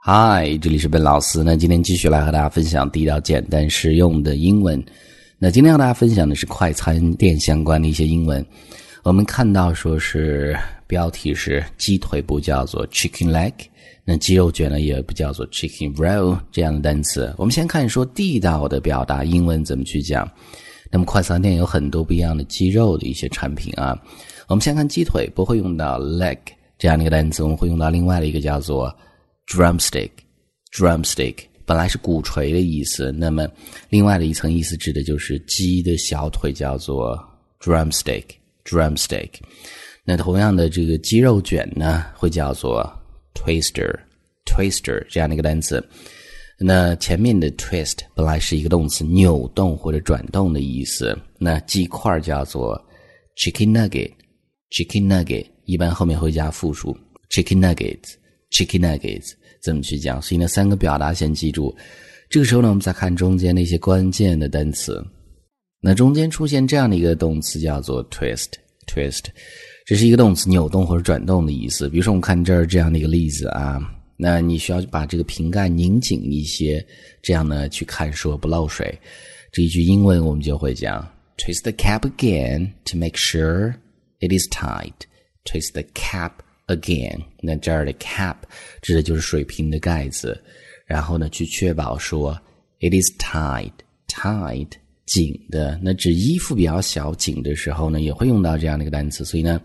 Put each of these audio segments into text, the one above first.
嗨，这里是本老师。那今天继续来和大家分享地道、简单、实用的英文。那今天和大家分享的是快餐店相关的一些英文。我们看到说是标题是鸡腿不叫做 chicken leg，那鸡肉卷呢也不叫做 chicken roll 这样的单词。我们先看说地道的表达英文怎么去讲。那么快餐店有很多不一样的鸡肉的一些产品啊。我们先看鸡腿，不会用到 leg 这样的一个单词，我们会用到另外的一个叫做。Drumstick，drumstick 本来是鼓槌的意思，那么另外的一层意思指的就是鸡的小腿，叫做 drumstick，drumstick。那同样的这个鸡肉卷呢，会叫做 twister，twister 这样的一个单词。那前面的 twist 本来是一个动词，扭动或者转动的意思。那鸡块叫做 chicken nugget，chicken nugget 一般后面会加复数 chicken nuggets。Chicken nuggets 怎么去讲？所以呢，三个表达先记住。这个时候呢，我们再看中间那些关键的单词。那中间出现这样的一个动词叫做 twist，twist，这是一个动词，扭动或者转动的意思。比如说，我们看这儿这样的一个例子啊，那你需要把这个瓶盖拧紧一些，这样呢去看说不漏水。这一句英文我们就会讲：twist the cap again to make sure it is tight. Twist the cap. Again，那这儿的 cap 指的就是水瓶的盖子，然后呢，去确保说 it is tight，tight 紧的。那指衣服比较小紧的时候呢，也会用到这样的一个单词。所以呢，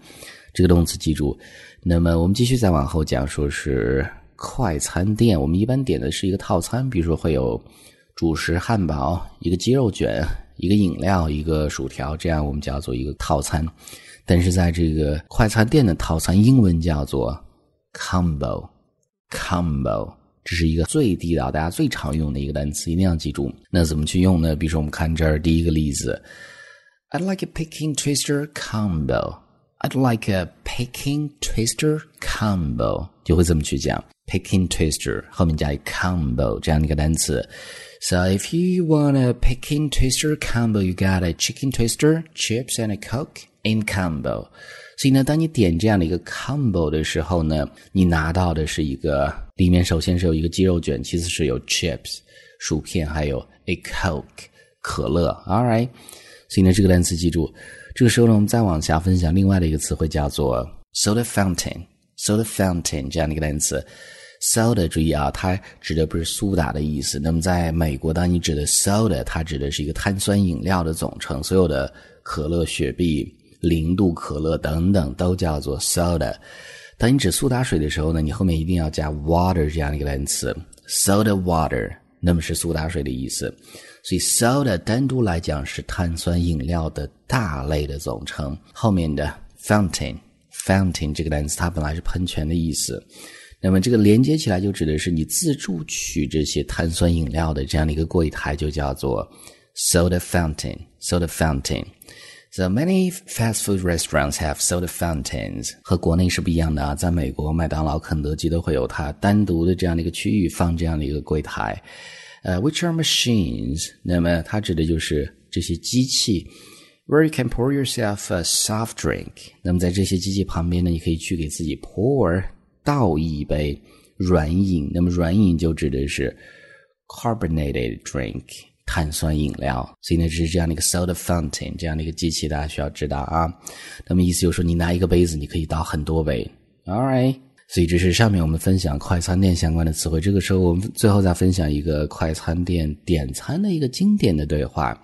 这个动词记住。那么我们继续再往后讲，说是快餐店，我们一般点的是一个套餐，比如说会有主食汉堡、一个鸡肉卷、一个饮料、一个薯条，这样我们叫做一个套餐。但是在这个快餐店的套餐，英文叫做 combo，combo，这是一个最地道、大家最常用的一个单词，一定要记住。那怎么去用呢？比如说，我们看这儿第一个例子，I'd like a Peking twister combo。I'd like a Peking twister combo，就会这么去讲，Peking twister 后面加一 combo 这样的一个单词。So if you want a Peking twister combo, you got a chicken twister, chips, and a Coke. In combo，所以呢，当你点这样的一个 combo 的时候呢，你拿到的是一个里面首先是有一个鸡肉卷，其次是有 chips 薯片，还有 a coke 可乐。All right，所以呢，这个单词记住。这个时候呢，我们再往下分享另外的一个词汇，叫做 soda fountain。soda fountain 这样的一个单词，soda 注意啊，它指的不是苏打的意思。那么在美国，当你指的 soda，它指的是一个碳酸饮料的总称，所有的可乐、雪碧。零度可乐等等都叫做 soda。当你指苏打水的时候呢，你后面一定要加 water 这样的一个单词，soda water，那么是苏打水的意思。所以 soda 单独来讲是碳酸饮料的大类的总称。后面的 fountain，fountain 这个单词它本来是喷泉的意思，那么这个连接起来就指的是你自助取这些碳酸饮料的这样的一个柜台，就叫做 soda fountain，soda fountain。So many fast food restaurants have soda fountains，和国内是不一样的啊。在美国，麦当劳、肯德基都会有它单独的这样的一个区域，放这样的一个柜台。呃，which are machines？那么它指的就是这些机器，where you can pour yourself a soft drink。那么在这些机器旁边呢，你可以去给自己 pour 倒一杯软饮。那么软饮就指的是 carbonated drink。碳酸饮料，所以呢，这是这样的一个 soda fountain，这样的一个机器，大家需要知道啊。那么意思就是说，你拿一个杯子，你可以倒很多杯。All right，所以这是上面我们分享快餐店相关的词汇。这个时候，我们最后再分享一个快餐店点餐的一个经典的对话，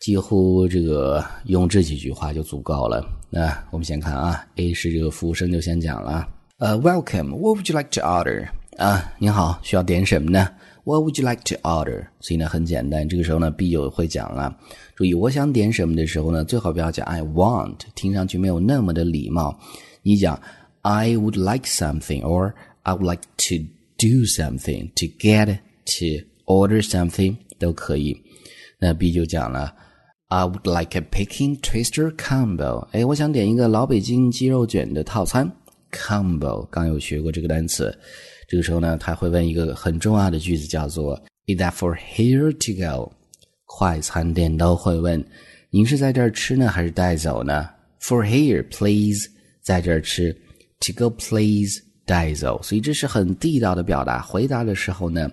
几乎这个用这几句话就足够了。那我们先看啊，A 是这个服务生就先讲了，呃，Welcome，What would you like to order？啊，您好，需要点什么呢？What would you like to order？所以呢，很简单。这个时候呢，B 就会讲了。注意，我想点什么的时候呢，最好不要讲 I want，听上去没有那么的礼貌。你讲 I would like something，or I would like to do something，to get to order something 都可以。那 B 就讲了，I would like a Peking twister combo。哎，我想点一个老北京鸡肉卷的套餐。Combo 刚有学过这个单词。这个时候呢，他会问一个很重要的句子，叫做 "Is that for here to go？" 快餐店都会问，您是在这儿吃呢，还是带走呢？For here, please，在这儿吃；To go, please， 带走。所以这是很地道的表达。回答的时候呢，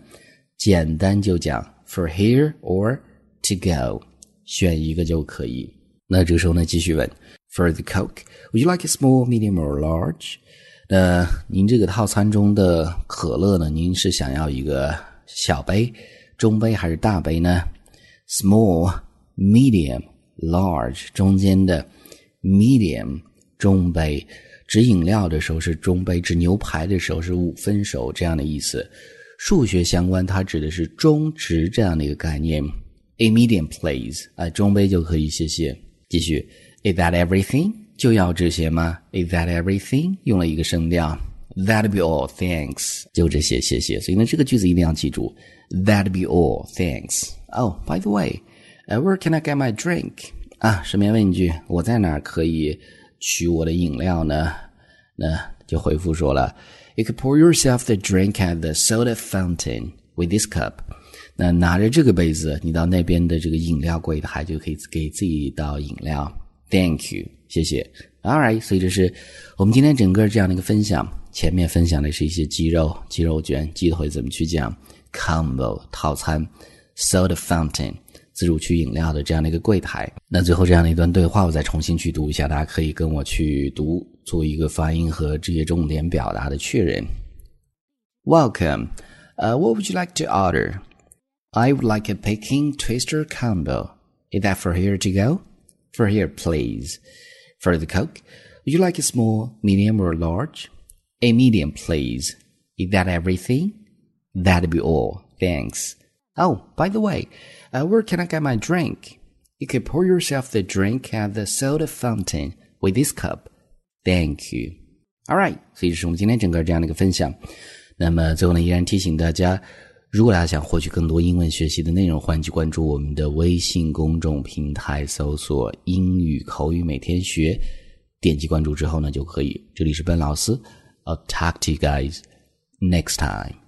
简单就讲 for here or to go，选一个就可以。那这个时候呢，继续问 for the Coke，would you like a small, medium or large？ 那您这个套餐中的可乐呢，您是想要一个小杯、中杯还是大杯呢？Small, medium, large，中间的 medium 中杯。指饮料的时候是中杯，指牛排的时候是五分熟这样的意思。数学相关，它指的是中值这样的一个概念。A medium please，啊，中杯就可以，谢谢。继续，Is that everything？就要这些吗？Is that everything？用了一个声调。That be all, thanks。就这些，谢谢。所以呢，这个句子一定要记住。That be all, thanks。Oh, by the way, where can I get my drink？啊，顺便问一句，我在哪儿可以？取我的饮料呢？那就回复说了，You could pour yourself the drink at the soda fountain with this cup。那拿着这个杯子，你到那边的这个饮料柜台就可以给自己倒饮料。Thank you，谢谢。All right，所以这是我们今天整个这样的一个分享。前面分享的是一些鸡肉、鸡肉卷，记得会怎么去讲 combo 套餐，soda fountain。自助区饮料的这样的一个柜台。那最后这样的一段对话，我再重新去读一下，大家可以跟我去读，做一个发音和这些重点表达的确认。Welcome. Uh, what would you like to order? I would like a Peking Twister combo. Is that for here to go? For here, please. For the Coke, would you like a small, medium, or large? A medium, please. Is that everything? That'd be all. Thanks. Oh, by the way, uh, where can I get my drink? You can pour yourself the drink at the soda fountain with this cup. Thank you. All right，所以这是我们今天整个这样的一个分享。那么最后呢，依然提醒大家， 如果大家想获取更多英文学习的内容，欢迎去关注我们的微信公众平台，搜索“英语口语每天学”，点击关注之后呢，就可以。这里是本老师，I'll talk to you guys next time.